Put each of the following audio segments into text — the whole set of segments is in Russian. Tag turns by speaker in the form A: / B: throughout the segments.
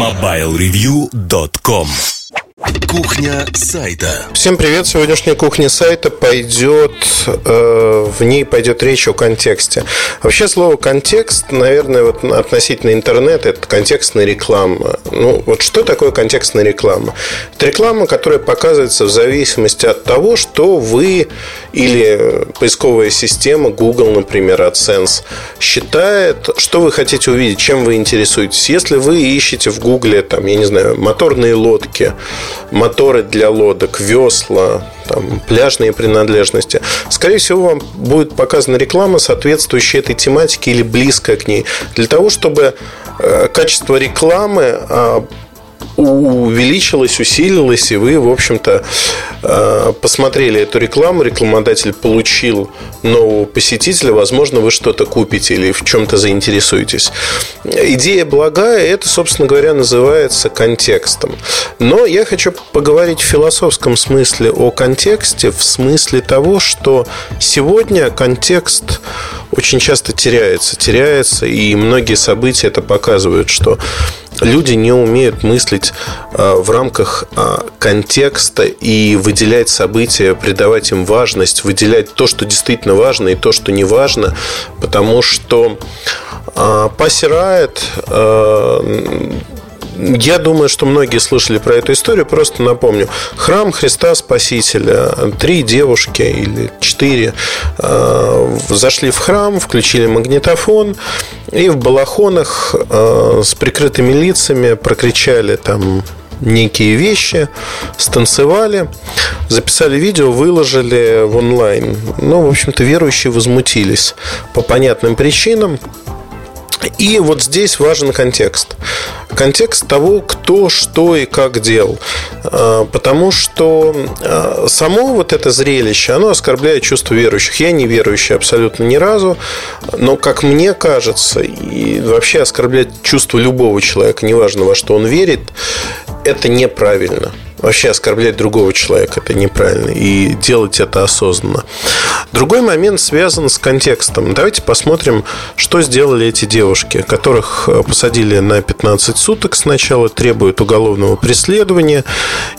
A: MobileReview.com Кухня сайта.
B: Всем привет! Сегодняшняя кухня сайта пойдет, э, в ней пойдет речь о контексте. Вообще слово контекст, наверное, вот относительно интернета, это контекстная реклама. Ну, вот что такое контекстная реклама? Это реклама, которая показывается в зависимости от того, что вы или поисковая система Google, например, AdSense, считает, что вы хотите увидеть, чем вы интересуетесь. Если вы ищете в Google, там, я не знаю, моторные лодки, моторы для лодок, весла, там, пляжные принадлежности. Скорее всего, вам будет показана реклама, соответствующая этой тематике или близкая к ней. Для того, чтобы э, качество рекламы а, увеличилось, усилилось, и вы, в общем-то, э, посмотрели эту рекламу, рекламодатель получил нового посетителя, возможно, вы что-то купите или в чем-то заинтересуетесь. Идея благая, это, собственно говоря, называется контекстом. Но я хочу поговорить в философском смысле о контексте, в смысле того, что сегодня контекст очень часто теряется, теряется, и многие события это показывают, что люди не умеют мыслить э, в рамках э, контекста и выделять события, придавать им важность, выделять то, что действительно важно, и то, что не важно, потому что посирает э, я думаю, что многие слышали про эту историю. Просто напомню. Храм Христа Спасителя. Три девушки или четыре э, зашли в храм, включили магнитофон и в балахонах э, с прикрытыми лицами прокричали там некие вещи, станцевали, записали видео, выложили в онлайн. Ну, в общем-то, верующие возмутились по понятным причинам. И вот здесь важен контекст. Контекст того, кто, что и как делал. А, потому что а, само вот это зрелище, оно оскорбляет чувство верующих. Я не верующий абсолютно ни разу, но, как мне кажется, и вообще оскорблять чувство любого человека, неважно во что он верит, это неправильно. Вообще оскорблять другого человека это неправильно. И делать это осознанно. Другой момент связан с контекстом. Давайте посмотрим, что сделали эти девушки, которых э, посадили на 15 суток сначала, требуют уголовного преследования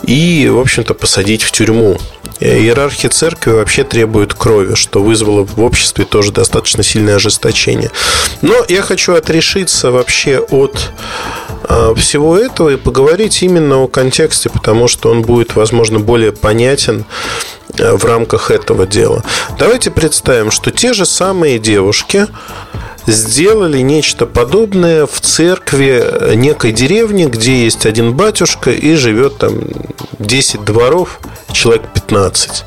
B: и, в общем-то, посадить в тюрьму. Э, иерархия церкви вообще требует крови, что вызвало в обществе тоже достаточно сильное ожесточение. Но я хочу отрешиться вообще от всего этого и поговорить именно о контексте, потому что он будет, возможно, более понятен э, в рамках этого дела. Давайте представим, что те же самые девушки сделали нечто подобное в церкви некой деревни, где есть один батюшка и живет там 10 дворов, человек 15.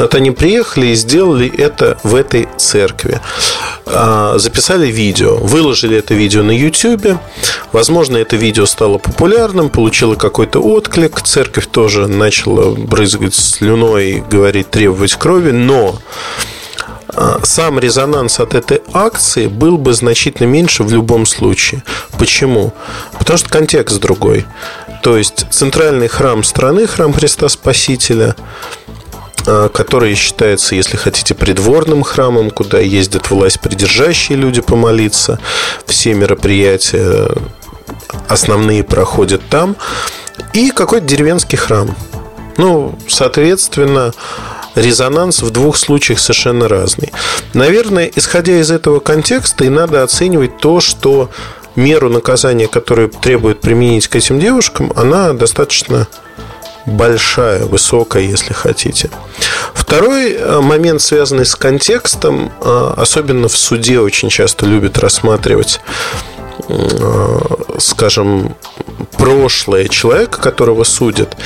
B: Вот они приехали и сделали это в этой церкви. А, записали видео, выложили это видео на YouTube. Возможно, это видео стало популярным, получило какой-то отклик. Церковь тоже начала брызгать слюной говорить, требовать крови. Но а, сам резонанс от этой акции был бы значительно меньше в любом случае. Почему? Потому что контекст другой. То есть центральный храм страны, храм Христа Спасителя, который считается, если хотите, придворным храмом, куда ездят власть придержащие люди помолиться. Все мероприятия основные проходят там. И какой-то деревенский храм. Ну, соответственно, резонанс в двух случаях совершенно разный. Наверное, исходя из этого контекста, и надо оценивать то, что меру наказания, которую требует применить к этим девушкам, она достаточно большая, высокая, если хотите. Второй э, момент, связанный с контекстом, э, особенно в суде очень часто любят рассматривать э, скажем, прошлое человека, которого судят,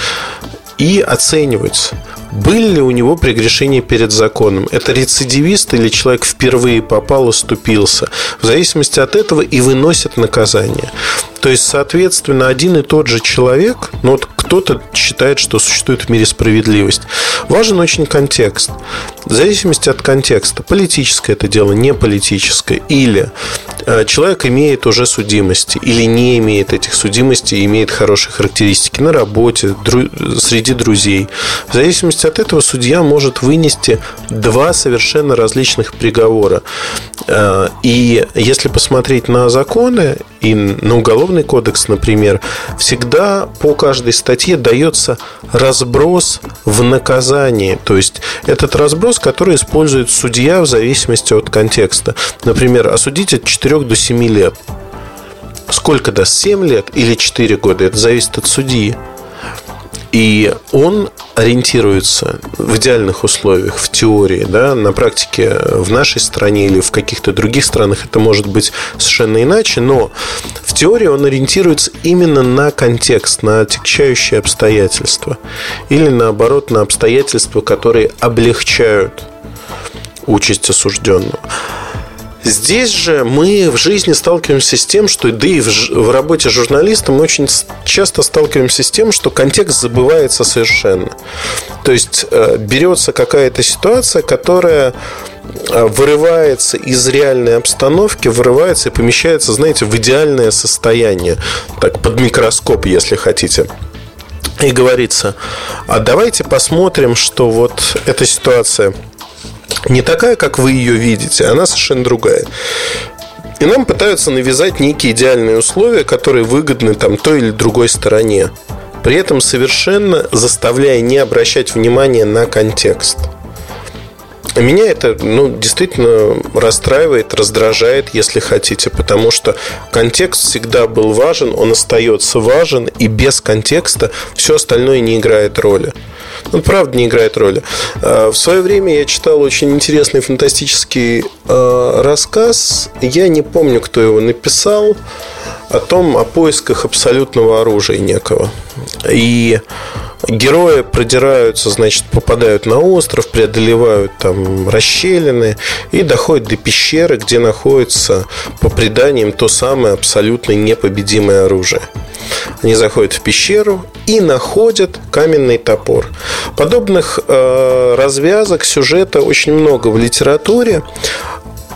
B: и оценивать, были ли у него прегрешения перед законом. Это рецидивист или человек впервые попал, оступился. В зависимости от этого и выносят наказание. То есть, соответственно, один и тот же человек, ну вот кто-то считает, что существует в мире справедливость. Важен очень контекст. В зависимости от контекста, политическое это дело, не политическое, или э, человек имеет уже судимости, или не имеет этих судимостей, имеет хорошие характеристики на работе, дру, среди друзей. В зависимости от этого судья может вынести два совершенно различных приговора. Э, и если посмотреть на законы и на уголовный кодекс, например, всегда по каждой статье дается разброс в наказании. То есть этот разброс, который использует судья в зависимости от контекста. Например, осудить от 4 до 7 лет. Сколько даст? 7 лет или 4 года? Это зависит от судьи. И он ориентируется в идеальных условиях, в теории, да, на практике в нашей стране или в каких-то других странах это может быть совершенно иначе, но в теории он ориентируется именно на контекст, на отягчающие обстоятельства или наоборот на обстоятельства, которые облегчают участь осужденного. Здесь же мы в жизни сталкиваемся с тем, что да и в, в работе журналиста мы очень часто сталкиваемся с тем, что контекст забывается совершенно. То есть э, берется какая-то ситуация, которая э, вырывается из реальной обстановки, вырывается и помещается, знаете, в идеальное состояние, так под микроскоп, если хотите. И говорится, а давайте посмотрим, что вот эта ситуация не такая, как вы ее видите, она совершенно другая. И нам пытаются навязать некие идеальные условия, которые выгодны там той или другой стороне. При этом совершенно заставляя не обращать внимания на контекст. Меня это ну, действительно расстраивает, раздражает, если хотите, потому что контекст всегда был важен, он остается важен, и без контекста все остальное не играет роли. Он правда не играет роли. А, в свое время я читал очень интересный фантастический а, рассказ. Я не помню, кто его написал. О том, о поисках абсолютного оружия некого. И герои продираются, значит, попадают на остров, преодолевают там расщелины и доходят до пещеры, где находится, по преданиям, то самое абсолютно непобедимое оружие. Они заходят в пещеру и находят каменный топор. Подобных э, развязок сюжета очень много в литературе.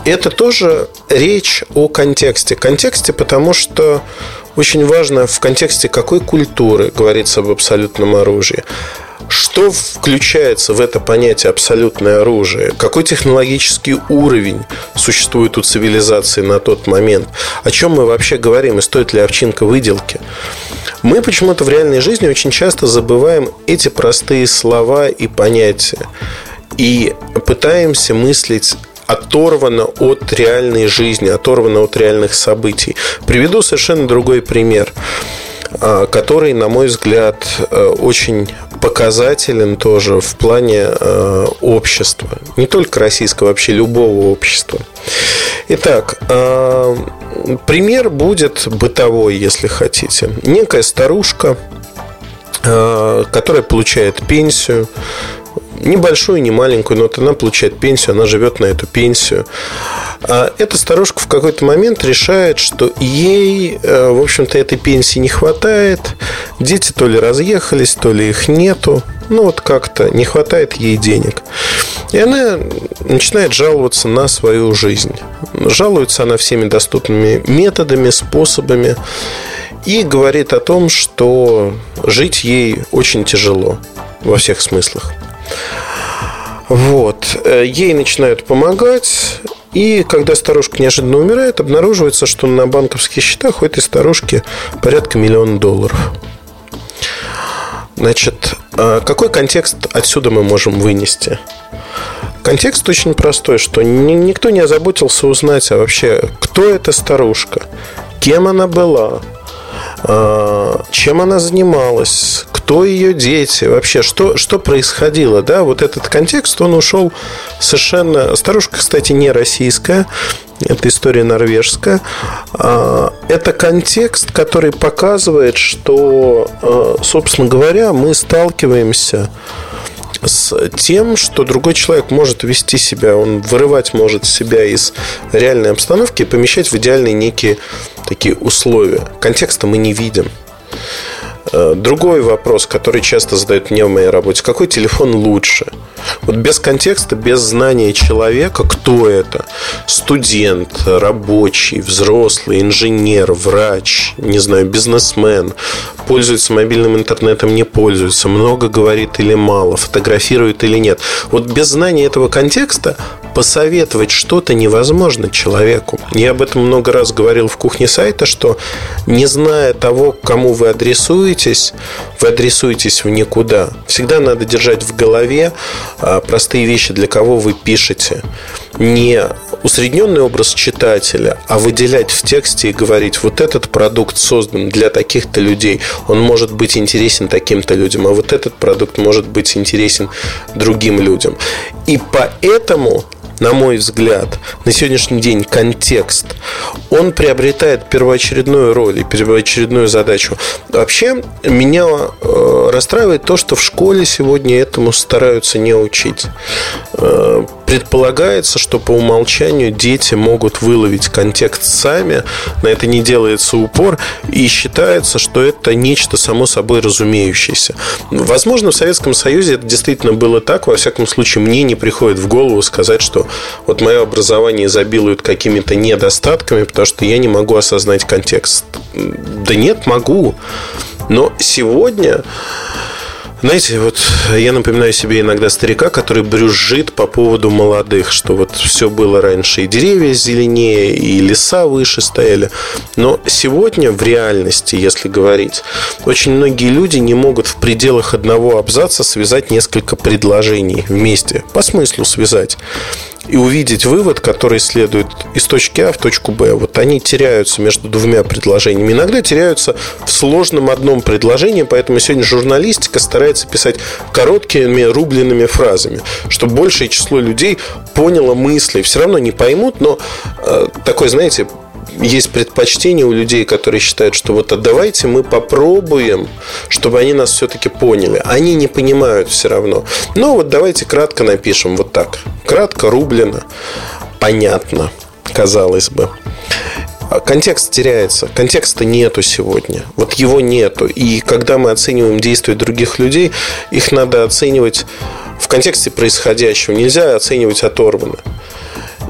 B: Это тоже речь о контексте. Контексте, потому что очень важно в контексте какой культуры говорится об абсолютном оружии. Что включается в это понятие абсолютное оружие? Какой технологический уровень существует у цивилизации на тот момент? О чем мы вообще говорим и стоит ли овчинка выделки? Мы почему-то в реальной жизни очень часто забываем эти простые слова и понятия и пытаемся мыслить оторвано от реальной жизни, оторвано от реальных событий. Приведу совершенно другой пример а, который, на мой взгляд, э, очень показателен тоже в плане э, общества. Не только российского, вообще любого общества. Итак, э, пример будет бытовой, если хотите. Некая старушка, которая получает пенсию, небольшую, не маленькую, но вот она получает пенсию, она живет на эту пенсию. А эта старушка в какой-то момент решает, что ей, э, в общем-то, этой пенсии не хватает. Дети то ли разъехались, то ли их нету. Ну, вот как-то не хватает ей денег. И она начинает жаловаться на свою жизнь. Жалуется она всеми доступными методами, способами. И говорит о том, что жить ей очень тяжело во всех смыслах. Вот. Э, ей начинают помогать. И когда старушка неожиданно умирает, обнаруживается, что на банковских счетах у этой старушки порядка миллиона долларов. Значит, а какой контекст отсюда мы можем вынести? Контекст очень простой, что никто не озаботился узнать, а вообще, кто эта старушка, кем она была, а, чем она занималась, кто ее дети, вообще, что, что происходило, да, вот этот контекст, он ушел совершенно... Старушка, кстати, не российская, это история норвежская. А, это контекст, который показывает, что, а, собственно говоря, мы сталкиваемся с тем, что другой человек может вести себя, он вырывать может себя из реальной обстановки и помещать в идеальные некие такие условия. Контекста мы не видим. Э, другой вопрос, который часто задают мне в моей работе. Какой телефон лучше? Вот без контекста, без знания человека, кто это? Студент, рабочий, взрослый, инженер, врач, не знаю, бизнесмен, пользуется мобильным интернетом, не пользуется, много говорит или мало, фотографирует или нет. Вот без знания этого контекста посоветовать что-то невозможно человеку. Я об этом много раз говорил в кухне сайта, что не зная того, кому вы адресуетесь, вы адресуетесь в никуда. Всегда надо держать в голове а, простые вещи, для кого вы пишете. Не усредненный образ читателя, а выделять в тексте и говорить, вот этот продукт создан для таких-то людей, он может быть интересен таким-то людям, а вот этот продукт может быть интересен другим людям. И поэтому на мой взгляд, на сегодняшний день контекст, он приобретает первоочередную роль и первоочередную задачу. Вообще, меня э, расстраивает то, что в школе сегодня этому стараются не учить. Предполагается, что по умолчанию дети могут выловить контекст сами, на это не делается упор, и считается, что это нечто само собой разумеющееся. Возможно, в Советском Союзе это действительно было так, во всяком случае, мне не приходит в голову сказать, что вот мое образование изобилует какими-то недостатками, потому что я не могу осознать контекст. Да нет, могу. Но сегодня знаете, вот я напоминаю себе иногда старика, который брюзжит по поводу молодых, что вот все было раньше, и деревья зеленее, и леса выше стояли. Но сегодня в реальности, если говорить, очень многие люди не могут в пределах одного абзаца связать несколько предложений вместе, по смыслу связать и увидеть вывод, который следует из точки А в точку Б. Вот они теряются между двумя предложениями. Иногда теряются в сложном одном предложении, поэтому сегодня журналистика старается писать короткими рубленными фразами, чтобы большее число людей поняло мысли. Все равно не поймут, но э, такой, знаете, есть предпочтение у людей, которые считают, что вот а давайте мы попробуем, чтобы они нас все-таки поняли. Они не понимают все равно. Но вот давайте кратко напишем вот так. Кратко, рублено, понятно, казалось бы. Контекст теряется. Контекста нету сегодня. Вот его нету. И когда мы оцениваем действия других людей, их надо оценивать в контексте происходящего. Нельзя оценивать оторванно.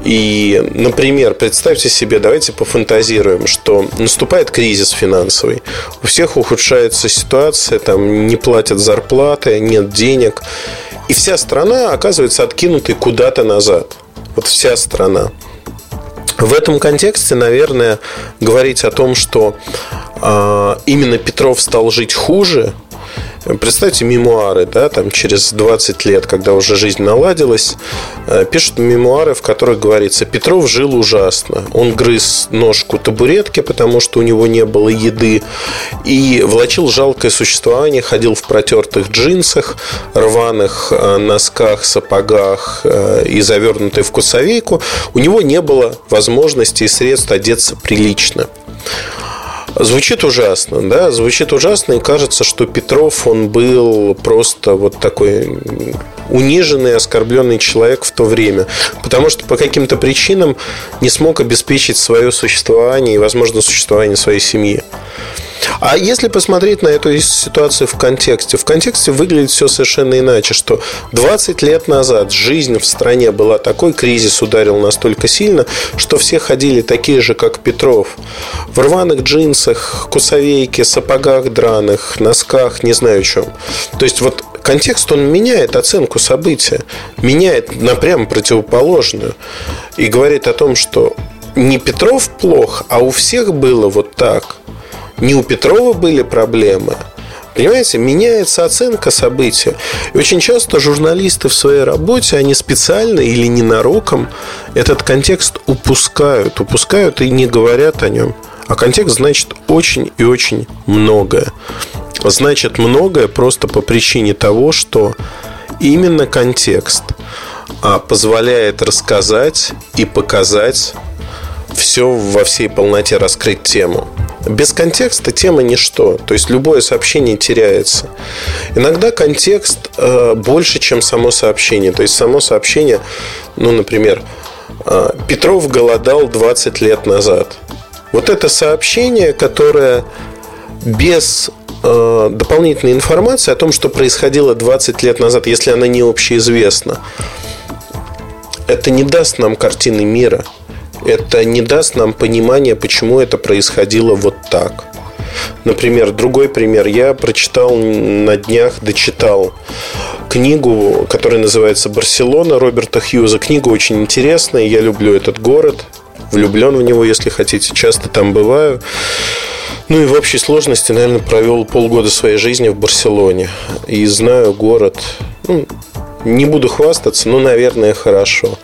B: И, например, представьте себе, давайте пофантазируем, что наступает кризис финансовый, у всех ухудшается ситуация, там не платят зарплаты, нет денег, и вся страна оказывается откинутой куда-то назад. Вот вся страна. В этом контексте, наверное, говорить о том, что э, именно Петров стал жить хуже, Представьте мемуары, да, там через 20 лет, когда уже жизнь наладилась, э, пишут мемуары, в которых говорится, Петров жил ужасно. Он грыз ножку табуретки, потому что у него не было еды, и влачил жалкое существование, ходил в протертых джинсах, рваных э, носках, сапогах э, и завернутой в кусовейку. У него не было возможности и средств одеться прилично. Звучит ужасно, да, звучит ужасно, и кажется, что Петров, он был просто вот такой униженный, оскорбленный человек в то время, потому что по каким-то причинам не смог обеспечить свое существование и, возможно, существование своей семьи. А если посмотреть на эту ситуацию в контексте, в контексте выглядит все совершенно иначе, что 20 лет назад жизнь в стране была такой, кризис ударил настолько сильно, что все ходили такие же, как Петров, в рваных джинсах, кусовейке, сапогах драных, носках, не знаю чем. То есть вот контекст, он меняет оценку события, меняет на прямо противоположную. И говорит о том, что не Петров плох, а у всех было вот так – не у Петрова были проблемы. Понимаете, меняется оценка события. И очень часто журналисты в своей работе, они специально или ненароком этот контекст упускают. Упускают и не говорят о нем. А контекст значит очень и очень многое. Значит многое просто по причине того, что именно контекст а, позволяет рассказать и показать все во всей полноте раскрыть тему. Без контекста тема ничто. То есть любое сообщение теряется. Иногда контекст э, больше, чем само сообщение. То есть само сообщение, ну, например, э, Петров голодал 20 лет назад. Вот это сообщение, которое без э, дополнительной информации о том, что происходило 20 лет назад, если она не общеизвестна, это не даст нам картины мира. Это не даст нам понимания, почему это происходило вот так. Например, другой пример. Я прочитал на днях, дочитал книгу, которая называется «Барселона» Роберта Хьюза. Книга очень интересная, я люблю этот город, влюблен в него, если хотите, часто там бываю. Ну и в общей сложности, наверное, провел полгода своей жизни в Барселоне. И знаю город, ну, не буду хвастаться, но, наверное, хорошо.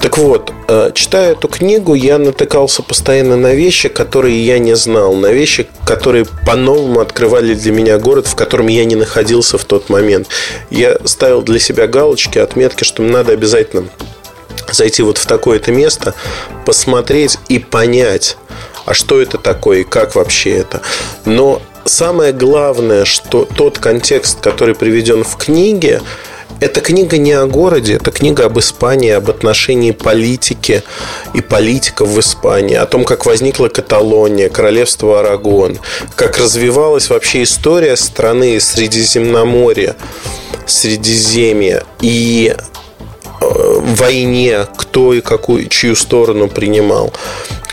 B: Так вот, э, читая эту книгу, я натыкался постоянно на вещи, которые я не знал, на вещи, которые по-новому открывали для меня город, в котором я не находился в тот момент. Я ставил для себя галочки, отметки, что надо обязательно зайти вот в такое-то место, посмотреть и понять, а что это такое и как вообще это. Но самое главное, что тот контекст, который приведен в книге, эта книга не о городе, это книга об Испании, об отношении политики и политиков в Испании, о том, как возникла Каталония, королевство Арагон, как развивалась вообще история страны Средиземноморья, Средиземья и э, войне, кто и какую, чью сторону принимал,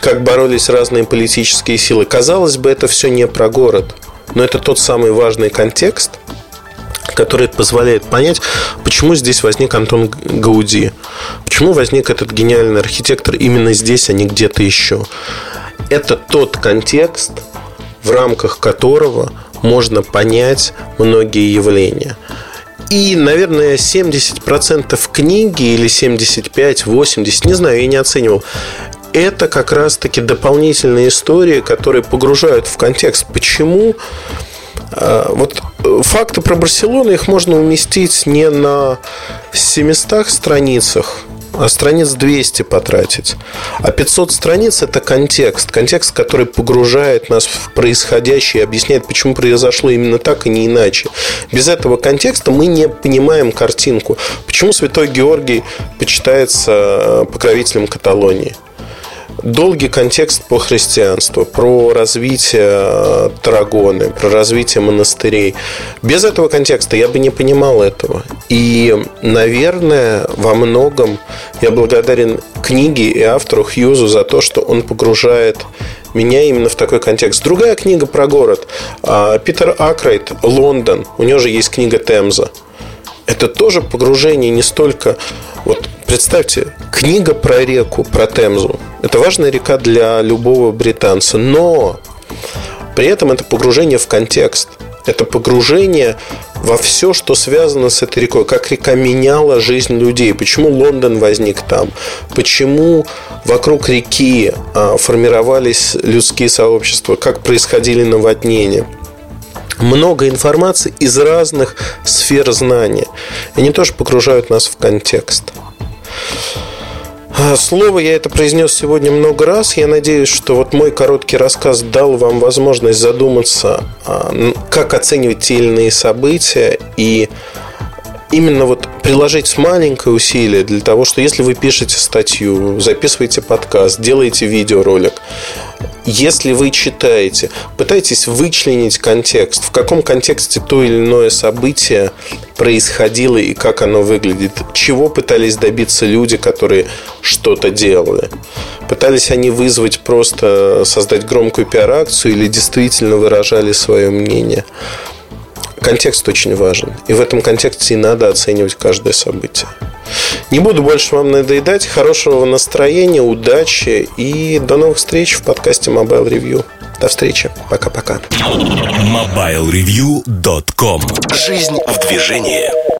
B: как боролись разные политические силы. Казалось бы, это все не про город, но это тот самый важный контекст – который позволяет понять, почему здесь возник Антон Гауди, почему возник этот гениальный архитектор именно здесь, а не где-то еще. Это тот контекст, в рамках которого можно понять многие явления. И, наверное, 70% книги или 75, 80, не знаю, я не оценивал, это как раз-таки дополнительные истории, которые погружают в контекст, почему а, вот э, факты про Барселону, их можно уместить не на 700 страницах, а страниц 200 потратить. А 500 страниц – это контекст. Контекст, который погружает нас в происходящее и объясняет, почему произошло именно так и не иначе. Без этого контекста мы не понимаем картинку. Почему Святой Георгий почитается э, покровителем Каталонии – долгий контекст по христианству, про развитие э, Тарагоны, про развитие монастырей. Без этого контекста я бы не понимал этого. И, наверное, во многом я благодарен книге и автору Хьюзу за то, что он погружает меня именно в такой контекст. Другая книга про город. А, Питер Акрайт «Лондон». У него же есть книга «Темза». Это тоже погружение не столько... Вот представьте, книга про реку, про Темзу. Это важная река для любого британца, но при этом это погружение в контекст. Это погружение во все, что связано с этой рекой. Как река меняла жизнь людей. Почему Лондон возник там. Почему вокруг реки а, формировались людские сообщества. Как происходили наводнения много информации из разных сфер знания. И они тоже погружают нас в контекст. А, слово я это произнес сегодня много раз. Я надеюсь, что вот мой короткий рассказ дал вам возможность задуматься, а, как оценивать те или иные события и именно вот приложить маленькое усилие для того, что если вы пишете статью, записываете подкаст, делаете видеоролик, если вы читаете, пытайтесь вычленить контекст, в каком контексте то или иное событие происходило и как оно выглядит, чего пытались добиться люди, которые что-то делали. Пытались они вызвать просто создать громкую пиар-акцию или действительно выражали свое мнение контекст очень важен. И в этом контексте и надо оценивать каждое событие. Не буду больше вам надоедать. Хорошего настроения, удачи и до новых встреч в подкасте Mobile Review. До встречи. Пока-пока.
A: MobileReview.com Жизнь в движении.